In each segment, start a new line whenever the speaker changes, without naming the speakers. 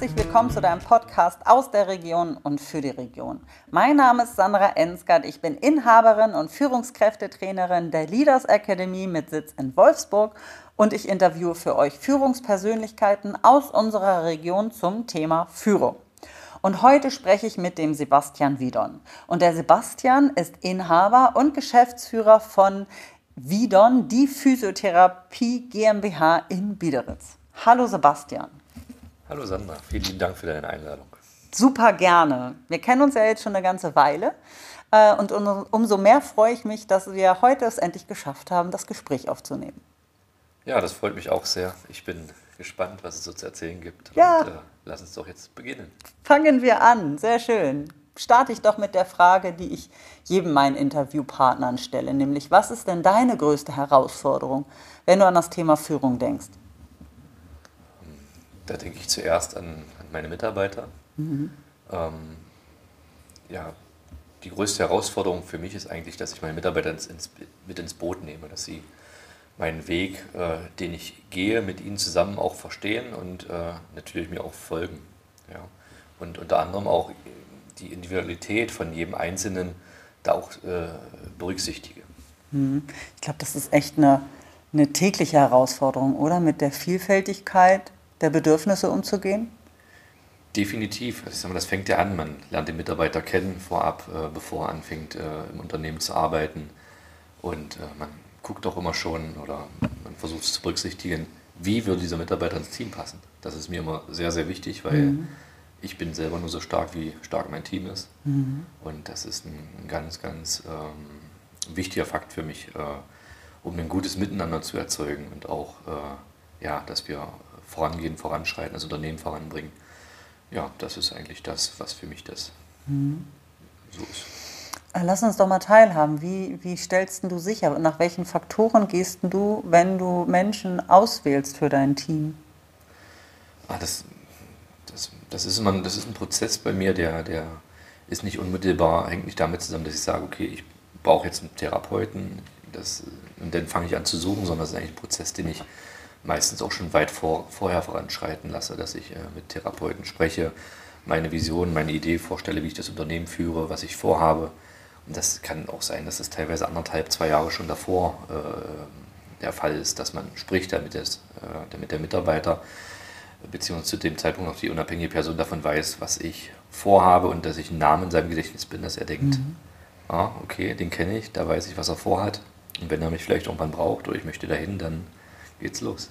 herzlich willkommen zu deinem Podcast aus der Region und für die Region. Mein Name ist Sandra Ensgard. Ich bin Inhaberin und Führungskräftetrainerin der Leaders Academy mit Sitz in Wolfsburg und ich interviewe für euch Führungspersönlichkeiten aus unserer Region zum Thema Führung. Und heute spreche ich mit dem Sebastian Wiedon. Und der Sebastian ist Inhaber und Geschäftsführer von Wiedon, die Physiotherapie GmbH in Biederitz. Hallo Sebastian.
Hallo Sandra, vielen Dank für deine Einladung.
Super gerne. Wir kennen uns ja jetzt schon eine ganze Weile. Äh, und umso mehr freue ich mich, dass wir heute es endlich geschafft haben, das Gespräch aufzunehmen.
Ja, das freut mich auch sehr. Ich bin gespannt, was es so zu erzählen gibt.
Ja. Und, äh,
lass uns doch jetzt beginnen.
Fangen wir an. Sehr schön. Starte ich doch mit der Frage, die ich jedem meinen Interviewpartnern stelle, nämlich was ist denn deine größte Herausforderung, wenn du an das Thema Führung denkst?
Da denke ich zuerst an, an meine Mitarbeiter. Mhm. Ähm, ja, die größte Herausforderung für mich ist eigentlich, dass ich meine Mitarbeiter ins, ins, mit ins Boot nehme, dass sie meinen Weg, äh, den ich gehe, mit ihnen zusammen auch verstehen und äh, natürlich mir auch folgen. Ja. Und unter anderem auch die Individualität von jedem Einzelnen da auch äh, berücksichtige.
Mhm. Ich glaube, das ist echt eine, eine tägliche Herausforderung, oder? Mit der Vielfältigkeit der Bedürfnisse umzugehen?
Definitiv. Also ich sage mal, das fängt ja an. Man lernt den Mitarbeiter kennen vorab, äh, bevor er anfängt, äh, im Unternehmen zu arbeiten. Und äh, man guckt auch immer schon oder man versucht es zu berücksichtigen, wie würde dieser Mitarbeiter ins Team passen. Das ist mir immer sehr, sehr wichtig, weil mhm. ich bin selber nur so stark, wie stark mein Team ist. Mhm. Und das ist ein ganz, ganz ähm, wichtiger Fakt für mich, äh, um ein gutes Miteinander zu erzeugen und auch, äh, ja, dass wir vorangehen, voranschreiten, das Unternehmen voranbringen. Ja, das ist eigentlich das, was für mich das mhm. so ist.
Äh, lass uns doch mal teilhaben. Wie, wie stellst du sicher? Nach welchen Faktoren gehst du, wenn du Menschen auswählst für dein Team?
Ah, das, das, das, ist immer, das ist ein Prozess bei mir, der, der ist nicht unmittelbar, hängt nicht damit zusammen, dass ich sage, okay, ich brauche jetzt einen Therapeuten das, und dann fange ich an zu suchen, sondern das ist eigentlich ein Prozess, den ich meistens auch schon weit vor, vorher voranschreiten lasse, dass ich äh, mit Therapeuten spreche, meine Vision, meine Idee vorstelle, wie ich das Unternehmen führe, was ich vorhabe. Und das kann auch sein, dass es teilweise anderthalb, zwei Jahre schon davor äh, der Fall ist, dass man spricht, damit, das, äh, damit der Mitarbeiter beziehungsweise zu dem Zeitpunkt auch die unabhängige Person davon weiß, was ich vorhabe und dass ich ein Name in seinem Gedächtnis bin, dass er denkt, mhm. ah, okay, den kenne ich, da weiß ich, was er vorhat. Und wenn er mich vielleicht irgendwann braucht oder ich möchte dahin, dann geht's los.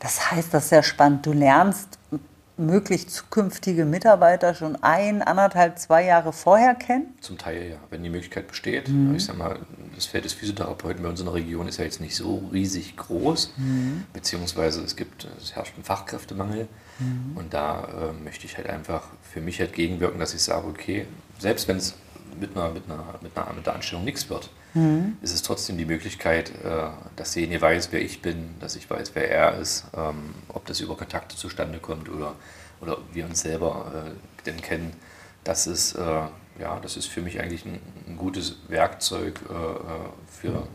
Das heißt, das ist sehr spannend. Du lernst möglich zukünftige Mitarbeiter schon ein, anderthalb, zwei Jahre vorher kennen?
Zum Teil ja, wenn die Möglichkeit besteht. Mhm. Ich sag mal, das Feld des Physiotherapeuten bei uns in der Region ist ja jetzt nicht so riesig groß, mhm. beziehungsweise es gibt, es herrscht ein Fachkräftemangel mhm. und da äh, möchte ich halt einfach für mich halt gegenwirken, dass ich sage, okay, selbst wenn es mit einer, mit, einer, mit, einer, mit der Anstellung nichts wird, mhm. ist es trotzdem die Möglichkeit, äh, dass derjenige weiß, wer ich bin, dass ich weiß, wer er ist, ähm, ob das über Kontakte zustande kommt oder, oder wir uns selber äh, denn kennen. Das ist, äh, ja, das ist für mich eigentlich ein, ein gutes Werkzeug für,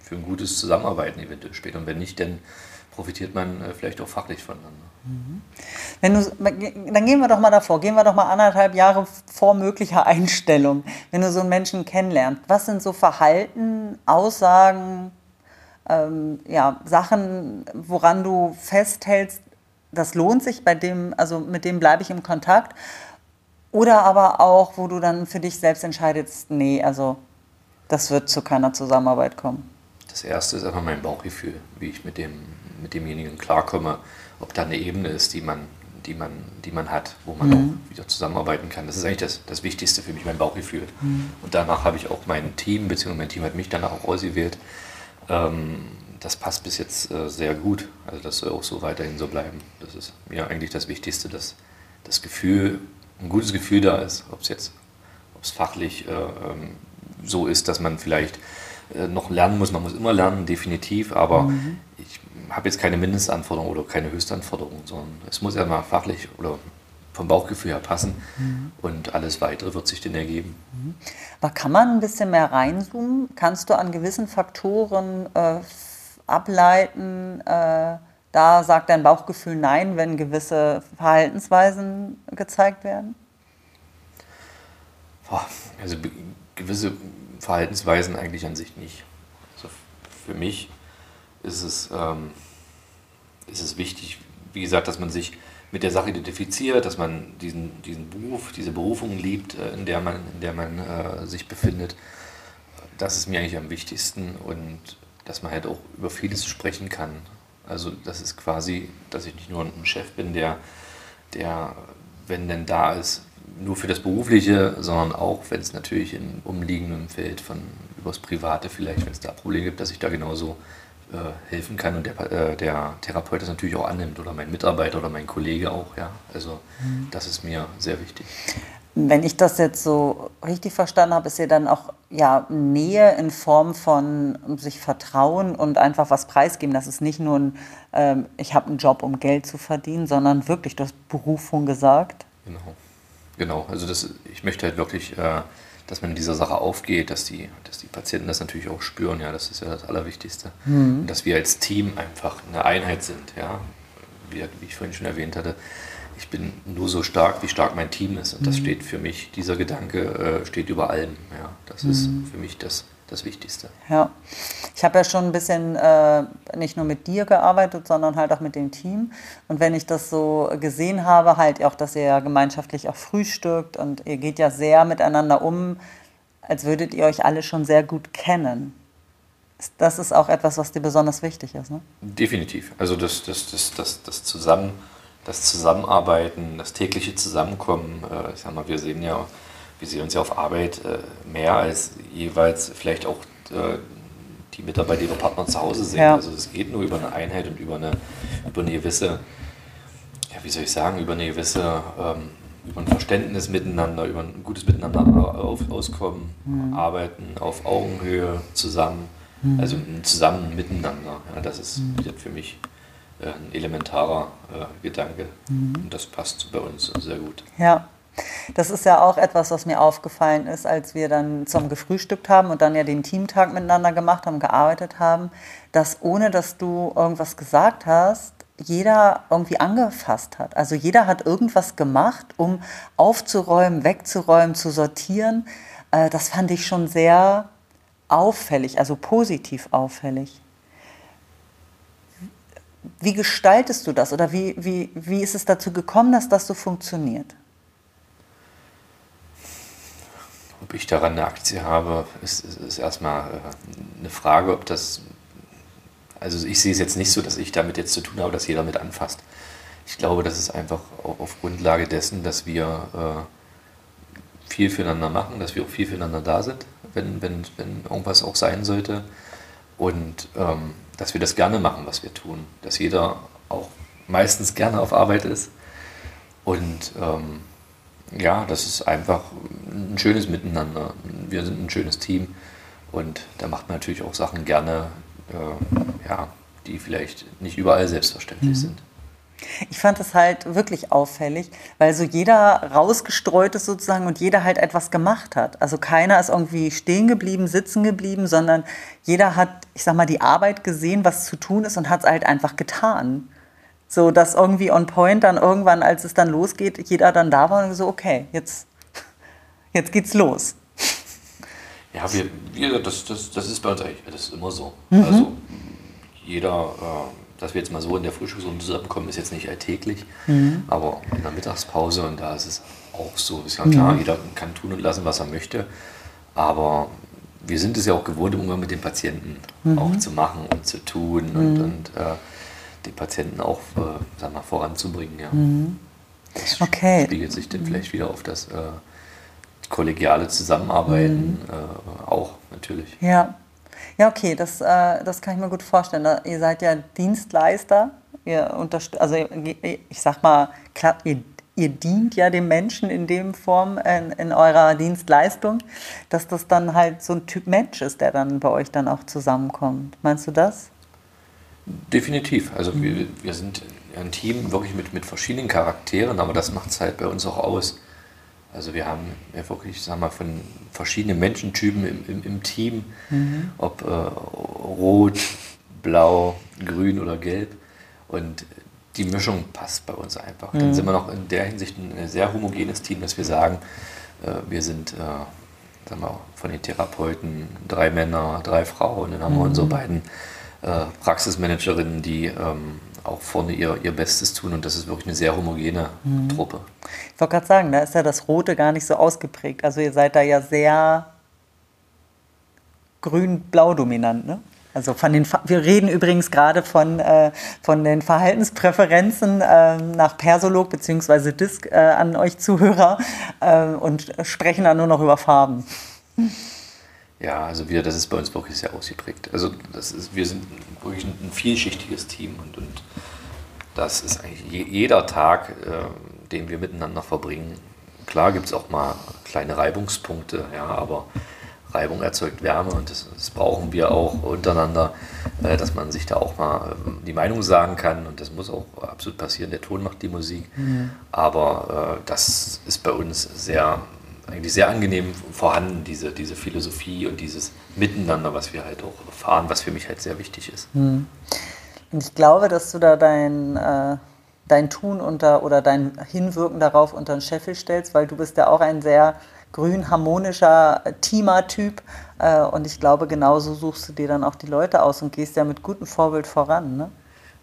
für ein gutes Zusammenarbeiten eventuell später. Und wenn nicht, dann profitiert man vielleicht auch fachlich voneinander.
Wenn du, dann gehen wir doch mal davor, gehen wir doch mal anderthalb Jahre vor möglicher Einstellung, wenn du so einen Menschen kennenlernst. Was sind so Verhalten, Aussagen, ähm, ja, Sachen, woran du festhältst, das lohnt sich, bei dem, also mit dem bleibe ich im Kontakt? Oder aber auch, wo du dann für dich selbst entscheidest, nee, also das wird zu keiner Zusammenarbeit kommen?
Das erste ist einfach mein Bauchgefühl, wie ich mit, dem, mit demjenigen klarkomme ob da eine Ebene ist, die man, die man, die man hat, wo man mhm. auch wieder zusammenarbeiten kann. Das ist eigentlich das, das Wichtigste für mich, mein Bauchgefühl. Mhm. Und danach habe ich auch mein Team, beziehungsweise mein Team hat mich danach auch ausgewählt. Ähm, das passt bis jetzt äh, sehr gut. Also das soll auch so weiterhin so bleiben. Das ist mir eigentlich das Wichtigste, dass das Gefühl, ein gutes Gefühl da ist, ob es jetzt, ob es fachlich äh, ähm, so ist, dass man vielleicht äh, noch lernen muss. Man muss immer lernen, definitiv, aber mhm. ich habe jetzt keine Mindestanforderung oder keine Höchstanforderung, sondern es muss ja mal fachlich oder vom Bauchgefühl her passen mhm. und alles weitere wird sich dann ergeben.
Mhm. Aber kann man ein bisschen mehr reinzoomen? Kannst du an gewissen Faktoren äh, ableiten, äh, da sagt dein Bauchgefühl nein, wenn gewisse Verhaltensweisen gezeigt werden?
Also gewisse Verhaltensweisen eigentlich an sich nicht. Also für mich ist es, ähm, ist es wichtig, wie gesagt, dass man sich mit der Sache identifiziert, dass man diesen, diesen Beruf, diese Berufung liebt, äh, in der man, in der man äh, sich befindet. Das ist mir eigentlich am wichtigsten und dass man halt auch über vieles sprechen kann. Also das ist quasi, dass ich nicht nur ein Chef bin, der, der wenn denn da ist, nur für das Berufliche, sondern auch, wenn es natürlich im umliegenden Feld von übers Private vielleicht, wenn es da Probleme gibt, dass ich da genauso helfen kann und der, äh, der Therapeut das natürlich auch annimmt oder mein Mitarbeiter oder mein Kollege auch, ja. Also mhm. das ist mir sehr wichtig.
Wenn ich das jetzt so richtig verstanden habe, ist ja dann auch ja, Nähe in Form von sich vertrauen und einfach was preisgeben. Das ist nicht nur ein, ähm, ich habe einen Job, um Geld zu verdienen, sondern wirklich, du hast Berufung gesagt.
Genau. Genau, also das, ich möchte halt wirklich, äh, dass man in dieser Sache aufgeht, dass die, dass die Patienten das natürlich auch spüren, ja, das ist ja das Allerwichtigste. Mhm. Und dass wir als Team einfach eine Einheit sind, ja. Wie, wie, ich vorhin schon erwähnt hatte, ich bin nur so stark, wie stark mein Team ist. Und das mhm. steht für mich, dieser Gedanke äh, steht über allem. Ja. Das mhm. ist für mich das, das Wichtigste.
Ja, ich habe ja schon ein bisschen äh, nicht nur mit dir gearbeitet, sondern halt auch mit dem Team. Und wenn ich das so gesehen habe, halt auch, dass ihr ja gemeinschaftlich auch frühstückt und ihr geht ja sehr miteinander um, als würdet ihr euch alle schon sehr gut kennen. Das ist auch etwas, was dir besonders wichtig ist, ne?
Definitiv. Also das, das, das, das, das Zusammen, das Zusammenarbeiten, das tägliche Zusammenkommen. Äh, ich sag mal, wir sehen ja wir sehen uns ja auf Arbeit äh, mehr als jeweils vielleicht auch äh, die Mitarbeiter ihre Partner zu Hause sehen. Ja. Also es geht nur über eine Einheit und über eine, über eine gewisse, ja, wie soll ich sagen, über eine gewisse, ähm, über ein Verständnis miteinander, über ein gutes Miteinander auf, auskommen, mhm. arbeiten auf Augenhöhe zusammen, mhm. also zusammen miteinander. Ja, das ist mhm. für mich äh, ein elementarer äh, Gedanke mhm. und das passt bei uns sehr gut.
Ja. Das ist ja auch etwas, was mir aufgefallen ist, als wir dann zum gefrühstückt haben und dann ja den Teamtag miteinander gemacht haben, gearbeitet haben, dass ohne dass du irgendwas gesagt hast, jeder irgendwie angefasst hat. Also jeder hat irgendwas gemacht, um aufzuräumen, wegzuräumen, zu sortieren. Äh, das fand ich schon sehr auffällig, also positiv auffällig. Wie gestaltest du das oder wie, wie, wie ist es dazu gekommen, dass das so funktioniert?
Ich daran eine Aktie habe, ist, ist, ist erstmal äh, eine Frage, ob das. Also ich sehe es jetzt nicht so, dass ich damit jetzt zu tun habe, dass jeder mit anfasst. Ich glaube, das ist einfach auf Grundlage dessen, dass wir äh, viel füreinander machen, dass wir auch viel füreinander da sind, wenn, wenn, wenn irgendwas auch sein sollte. Und ähm, dass wir das gerne machen, was wir tun. Dass jeder auch meistens gerne auf Arbeit ist. Und ähm, ja, das ist einfach ein schönes Miteinander. Wir sind ein schönes Team und da macht man natürlich auch Sachen gerne, äh, ja, die vielleicht nicht überall selbstverständlich mhm. sind.
Ich fand es halt wirklich auffällig, weil so jeder rausgestreut ist sozusagen und jeder halt etwas gemacht hat. Also keiner ist irgendwie stehen geblieben, sitzen geblieben, sondern jeder hat, ich sag mal, die Arbeit gesehen, was zu tun ist und hat es halt einfach getan. So, dass irgendwie on point dann irgendwann, als es dann losgeht, jeder dann da war und so, okay, jetzt, jetzt geht's los.
Ja, wir, wir das, das, das ist bei uns eigentlich das ist immer so. Mhm. Also jeder, äh, dass wir jetzt mal so in der Frühstücksrunde zusammenkommen, ist jetzt nicht alltäglich, mhm. aber in der Mittagspause und da ist es auch so. Ist ja klar, mhm. jeder kann tun und lassen, was er möchte, aber wir sind es ja auch gewohnt, im Umgang mit den Patienten mhm. auch zu machen und zu tun und, mhm. und äh, die Patienten auch äh, sag mal, voranzubringen. Ja. Mhm. Das okay. spiegelt sich dann vielleicht wieder auf das äh, kollegiale Zusammenarbeiten mhm. äh, auch natürlich.
Ja, ja okay, das, äh, das kann ich mir gut vorstellen. Ihr seid ja Dienstleister, ihr unterstützt, also ich sag mal, klar, ihr, ihr dient ja dem Menschen in dem Form in, in eurer Dienstleistung, dass das dann halt so ein Typ Mensch ist, der dann bei euch dann auch zusammenkommt. Meinst du das?
Definitiv. Also mhm. wir, wir sind ein Team wirklich mit, mit verschiedenen Charakteren, aber das macht es halt bei uns auch aus. Also wir haben ja wirklich, sag mal, von verschiedenen Menschentypen im, im, im Team, mhm. ob äh, rot, blau, grün oder gelb. Und die Mischung passt bei uns einfach. Mhm. Dann sind wir noch in der Hinsicht ein sehr homogenes Team, dass wir sagen, äh, wir sind äh, sagen wir, von den Therapeuten drei Männer, drei Frauen. Dann haben mhm. wir unsere beiden Praxismanagerinnen, die ähm, auch vorne ihr, ihr Bestes tun und das ist wirklich eine sehr homogene mhm. Truppe.
Ich wollte gerade sagen, da ist ja das Rote gar nicht so ausgeprägt. Also ihr seid da ja sehr grün-blau dominant, ne? Also von den, wir reden übrigens gerade von, äh, von den Verhaltenspräferenzen äh, nach Persolog bzw. Disk äh, an euch Zuhörer äh, und sprechen dann nur noch über Farben.
Ja, also wir, das ist bei uns wirklich sehr ausgeprägt. Also das ist, wir sind wirklich ein, ein vielschichtiges Team und, und das ist eigentlich je, jeder Tag, äh, den wir miteinander verbringen. Klar gibt es auch mal kleine Reibungspunkte, ja, aber Reibung erzeugt Wärme und das, das brauchen wir auch untereinander, äh, dass man sich da auch mal äh, die Meinung sagen kann und das muss auch absolut passieren. Der Ton macht die Musik, mhm. aber äh, das ist bei uns sehr eigentlich sehr angenehm vorhanden, diese, diese Philosophie und dieses Miteinander, was wir halt auch erfahren, was für mich halt sehr wichtig ist.
Mhm. Und ich glaube, dass du da dein, äh, dein Tun unter oder dein Hinwirken darauf unter den Scheffel stellst, weil du bist ja auch ein sehr grün harmonischer Teamer-Typ. Äh, und ich glaube, genauso suchst du dir dann auch die Leute aus und gehst ja mit gutem Vorbild voran. Ne?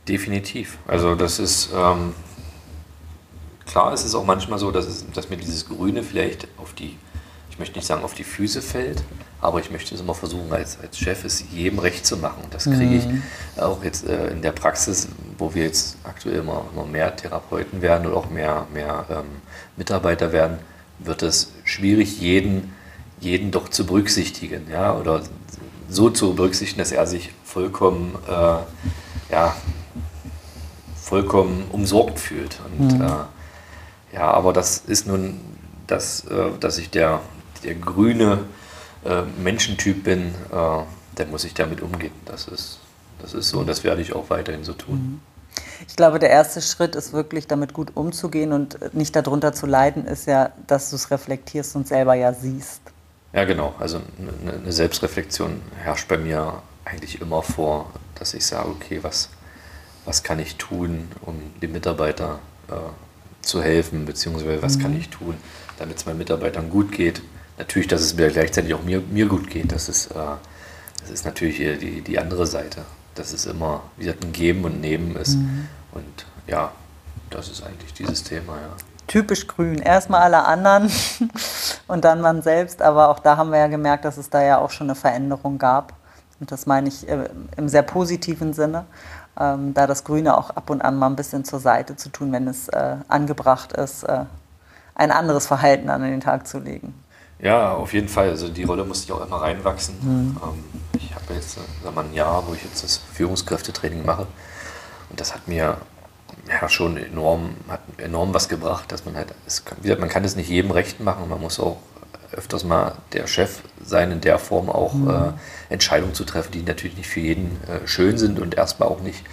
Definitiv. Also das ist ähm, klar, es ist auch manchmal so, dass, es, dass mir dieses Grüne vielleicht auf die, ich möchte nicht sagen auf die Füße fällt, aber ich möchte es immer versuchen, als, als Chef es jedem recht zu machen. Und das kriege ich mhm. auch jetzt äh, in der Praxis, wo wir jetzt aktuell immer, immer mehr Therapeuten werden oder auch mehr, mehr ähm, Mitarbeiter werden wird es schwierig, jeden, jeden doch zu berücksichtigen, ja, oder so zu berücksichtigen, dass er sich vollkommen, äh, ja, vollkommen umsorgt fühlt. Und, mhm. äh, ja, aber das ist nun, das, äh, dass ich der, der grüne äh, Menschentyp bin, äh, der muss ich damit umgehen. Das ist, das ist so und das werde ich auch weiterhin so tun. Mhm.
Ich glaube, der erste Schritt ist wirklich damit gut umzugehen und nicht darunter zu leiden, ist ja, dass du es reflektierst und selber ja siehst.
Ja, genau. Also eine Selbstreflexion herrscht bei mir eigentlich immer vor, dass ich sage, okay, was, was kann ich tun, um dem Mitarbeiter äh, zu helfen, beziehungsweise was mhm. kann ich tun, damit es meinen Mitarbeitern gut geht. Natürlich, dass es mir gleichzeitig auch mir, mir gut geht. Das ist, äh, das ist natürlich die, die andere Seite dass es immer wieder ein Geben und Nehmen ist. Mhm. Und ja, das ist eigentlich dieses Thema, ja.
Typisch grün. Erstmal alle anderen und dann man selbst. Aber auch da haben wir ja gemerkt, dass es da ja auch schon eine Veränderung gab. Und das meine ich äh, im sehr positiven Sinne. Ähm, da das Grüne auch ab und an mal ein bisschen zur Seite zu tun, wenn es äh, angebracht ist, äh, ein anderes Verhalten an den Tag zu legen.
Ja, auf jeden Fall. Also die Rolle musste ich auch immer reinwachsen. Mhm. Ähm, ich habe jetzt sag mal, ein Jahr, wo ich jetzt das Führungskräftetraining mache. Und das hat mir ja schon enorm, hat enorm was gebracht, dass man halt, es, man kann es nicht jedem recht machen. Man muss auch öfters mal der Chef sein, in der Form auch mhm. äh, Entscheidungen zu treffen, die natürlich nicht für jeden äh, schön sind und erstmal auch nicht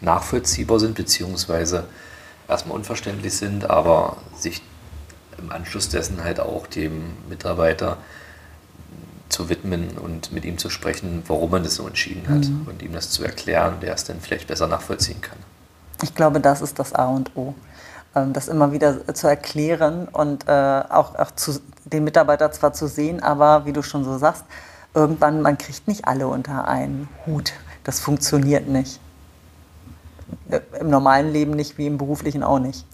nachvollziehbar sind, beziehungsweise erstmal unverständlich sind, aber sich im Anschluss dessen halt auch dem Mitarbeiter zu widmen und mit ihm zu sprechen, warum man das so entschieden hat mhm. und ihm das zu erklären, der es dann vielleicht besser nachvollziehen kann.
Ich glaube, das ist das A und O. Ähm, das immer wieder zu erklären und äh, auch, auch zu, den Mitarbeiter zwar zu sehen, aber wie du schon so sagst, irgendwann, man kriegt nicht alle unter einen Hut. Das funktioniert nicht. Äh, Im normalen Leben nicht, wie im beruflichen auch nicht.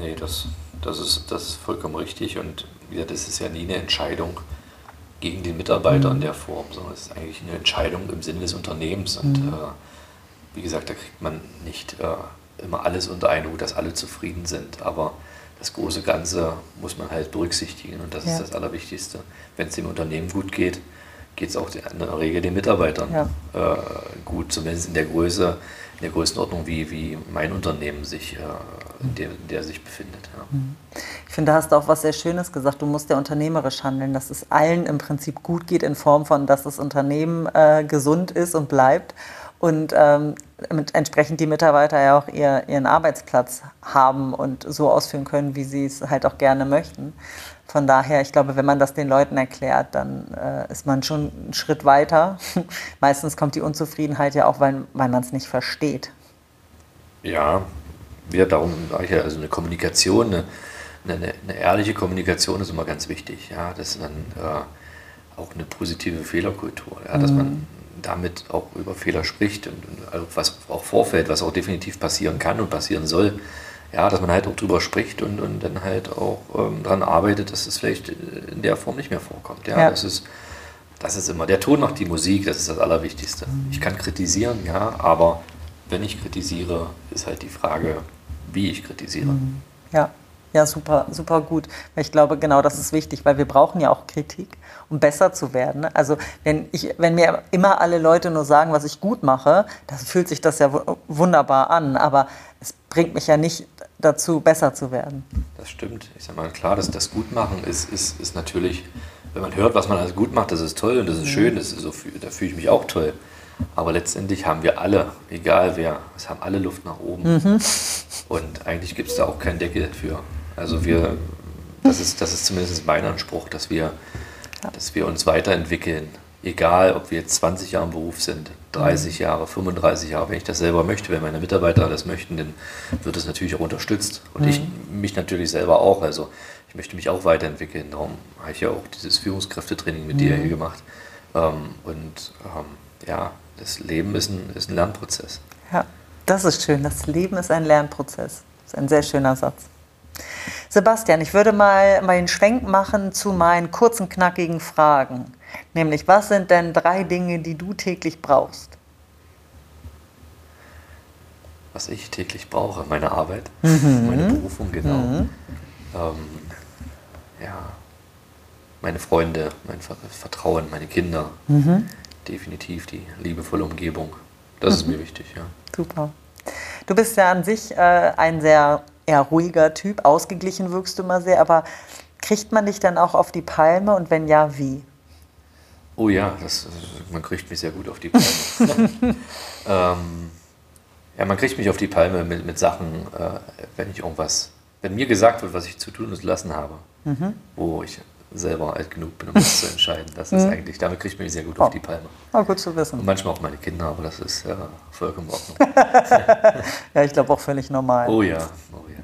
Nee, das, das ist, das ist vollkommen richtig und ja, das ist ja nie eine Entscheidung gegen den Mitarbeiter mhm. in der Form, sondern es ist eigentlich eine Entscheidung im Sinne des Unternehmens und mhm. äh, wie gesagt, da kriegt man nicht äh, immer alles unter einen Hut, dass alle zufrieden sind, aber das große Ganze muss man halt berücksichtigen und das ja. ist das Allerwichtigste. Wenn es dem Unternehmen gut geht, geht es auch in der Regel den Mitarbeitern ja. äh, gut, zumindest in der Größe, in der Größenordnung, wie, wie mein Unternehmen sich, äh, in, der, in der sich befindet. Ja. Mhm.
Ich finde, da hast du auch was sehr Schönes gesagt. Du musst ja unternehmerisch handeln, dass es allen im Prinzip gut geht, in Form von, dass das Unternehmen äh, gesund ist und bleibt und ähm, entsprechend die Mitarbeiter ja auch ihr, ihren Arbeitsplatz haben und so ausführen können, wie sie es halt auch gerne möchten. Von daher, ich glaube, wenn man das den Leuten erklärt, dann äh, ist man schon einen Schritt weiter. Meistens kommt die Unzufriedenheit ja auch, weil, weil man es nicht versteht.
Ja, wieder darum, also eine Kommunikation, eine, eine, eine, ehrliche Kommunikation ist immer ganz wichtig. Ja, dass man äh, auch eine positive Fehlerkultur, ja, dass mhm. man damit auch über Fehler spricht und, und also was auch vorfällt, was auch definitiv passieren kann und passieren soll. Ja, dass man halt auch drüber spricht und, und dann halt auch ähm, daran arbeitet, dass es vielleicht in der Form nicht mehr vorkommt. Ja, ja. Das, ist, das ist immer, der Ton macht die Musik, das ist das Allerwichtigste. Mhm. Ich kann kritisieren, ja, aber wenn ich kritisiere, ist halt die Frage, wie ich kritisiere. Mhm.
Ja, ja, super, super gut. Ich glaube, genau das ist wichtig, weil wir brauchen ja auch Kritik, um besser zu werden. Also wenn, ich, wenn mir immer alle Leute nur sagen, was ich gut mache, dann fühlt sich das ja wunderbar an. Aber es bringt mich ja nicht dazu, besser zu werden.
Das stimmt. Ich sage mal, klar, dass das Gutmachen ist, ist, ist natürlich, wenn man hört, was man alles gut macht, das ist toll und das ist mhm. schön, das ist so, da fühle ich mich auch toll. Aber letztendlich haben wir alle, egal wer, es haben alle Luft nach oben. Mhm. Und eigentlich gibt es da auch keinen Deckel für. Also wir, das ist, das ist zumindest mein Anspruch, dass wir, dass wir uns weiterentwickeln. Egal, ob wir jetzt 20 Jahre im Beruf sind, 30 mhm. Jahre, 35 Jahre, wenn ich das selber möchte, wenn meine Mitarbeiter das möchten, dann wird es natürlich auch unterstützt. Und mhm. ich mich natürlich selber auch. Also ich möchte mich auch weiterentwickeln. Darum habe ich ja auch dieses Führungskräftetraining mit mhm. dir hier gemacht. Ähm, und ähm, ja, das Leben ist ein, ist ein Lernprozess.
Ja, das ist schön. Das Leben ist ein Lernprozess. Das ist ein sehr schöner Satz. Sebastian, ich würde mal meinen Schwenk machen zu meinen kurzen, knackigen Fragen. Nämlich, was sind denn drei Dinge, die du täglich brauchst?
Was ich täglich brauche, meine Arbeit, mhm. meine Berufung, genau. Mhm. Ähm, ja, meine Freunde, mein Vertrauen, meine Kinder. Mhm definitiv die liebevolle Umgebung. Das mhm. ist mir wichtig, ja.
Super. Du bist ja an sich äh, ein sehr eher ruhiger Typ, ausgeglichen wirkst du immer sehr, aber kriegt man dich dann auch auf die Palme und wenn ja, wie?
Oh ja, das, man kriegt mich sehr gut auf die Palme. ähm, ja, man kriegt mich auf die Palme mit, mit Sachen, äh, wenn ich irgendwas, wenn mir gesagt wird, was ich zu tun und zu lassen habe, mhm. wo ich selber alt genug bin, um das zu entscheiden. Das ist mhm. eigentlich, damit kriegt man mich sehr gut oh. auf die Palme.
Oh, gut zu wissen.
Und manchmal auch meine Kinder, aber das ist ja vollkommen Ordnung.
ja, ich glaube auch völlig normal.
Oh ja, oh ja.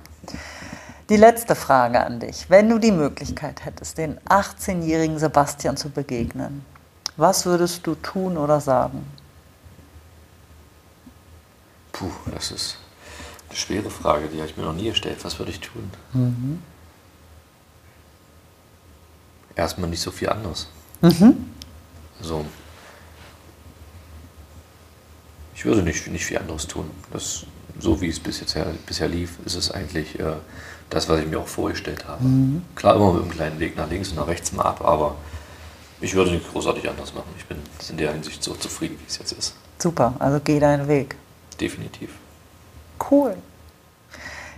Die letzte Frage an dich. Wenn du die Möglichkeit hättest, den 18-jährigen Sebastian zu begegnen, was würdest du tun oder sagen?
Puh, das ist eine schwere Frage, die habe ich mir noch nie gestellt. Was würde ich tun? Mhm erstmal nicht so viel anders. Mhm. So. Ich würde nicht, nicht viel anderes tun. Das, so wie es bis jetzt bisher lief, ist es eigentlich äh, das, was ich mir auch vorgestellt habe. Mhm. Klar, immer mit einem kleinen Weg nach links und nach rechts mal ab, aber ich würde nicht großartig anders machen. Ich bin in der Hinsicht so zufrieden, wie es jetzt ist.
Super, also geh deinen Weg.
Definitiv.
Cool.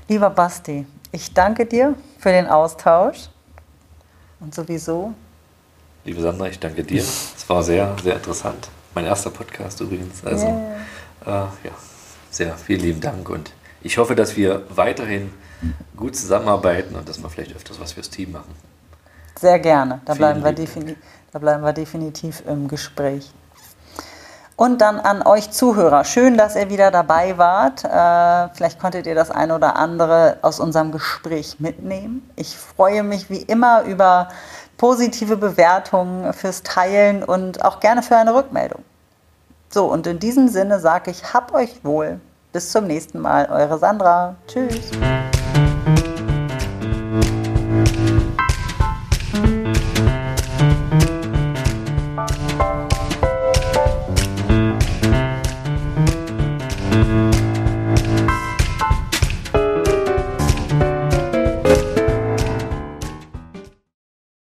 Lieber Basti, ich danke dir für den Austausch und sowieso.
Liebe Sandra, ich danke dir. Es war sehr, sehr interessant. Mein erster Podcast übrigens. Also yeah. äh, ja, sehr vielen lieben Dank und ich hoffe, dass wir weiterhin gut zusammenarbeiten und dass wir vielleicht öfters was fürs Team machen.
Sehr gerne. Da, bleiben wir, da bleiben wir definitiv im Gespräch. Und dann an euch Zuhörer. Schön, dass ihr wieder dabei wart. Äh, vielleicht konntet ihr das ein oder andere aus unserem Gespräch mitnehmen. Ich freue mich wie immer über positive Bewertungen fürs Teilen und auch gerne für eine Rückmeldung. So, und in diesem Sinne sage ich, hab euch wohl. Bis zum nächsten Mal. Eure Sandra. Tschüss.